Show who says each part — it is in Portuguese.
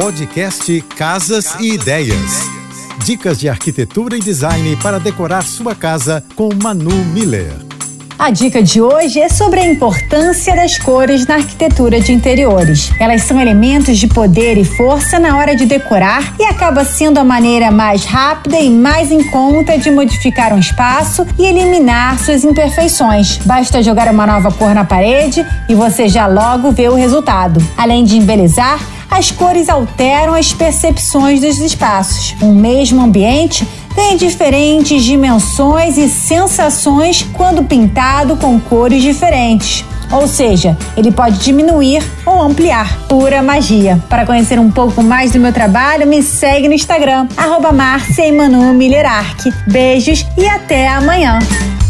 Speaker 1: Podcast Casas e Ideias. Dicas de arquitetura e design para decorar sua casa com Manu Miller.
Speaker 2: A dica de hoje é sobre a importância das cores na arquitetura de interiores. Elas são elementos de poder e força na hora de decorar e acaba sendo a maneira mais rápida e mais em conta de modificar um espaço e eliminar suas imperfeições. Basta jogar uma nova cor na parede e você já logo vê o resultado. Além de embelezar, as cores alteram as percepções dos espaços. Um mesmo ambiente tem diferentes dimensões e sensações quando pintado com cores diferentes. Ou seja, ele pode diminuir ou ampliar. Pura magia. Para conhecer um pouco mais do meu trabalho, me segue no Instagram, arroba Beijos e até amanhã.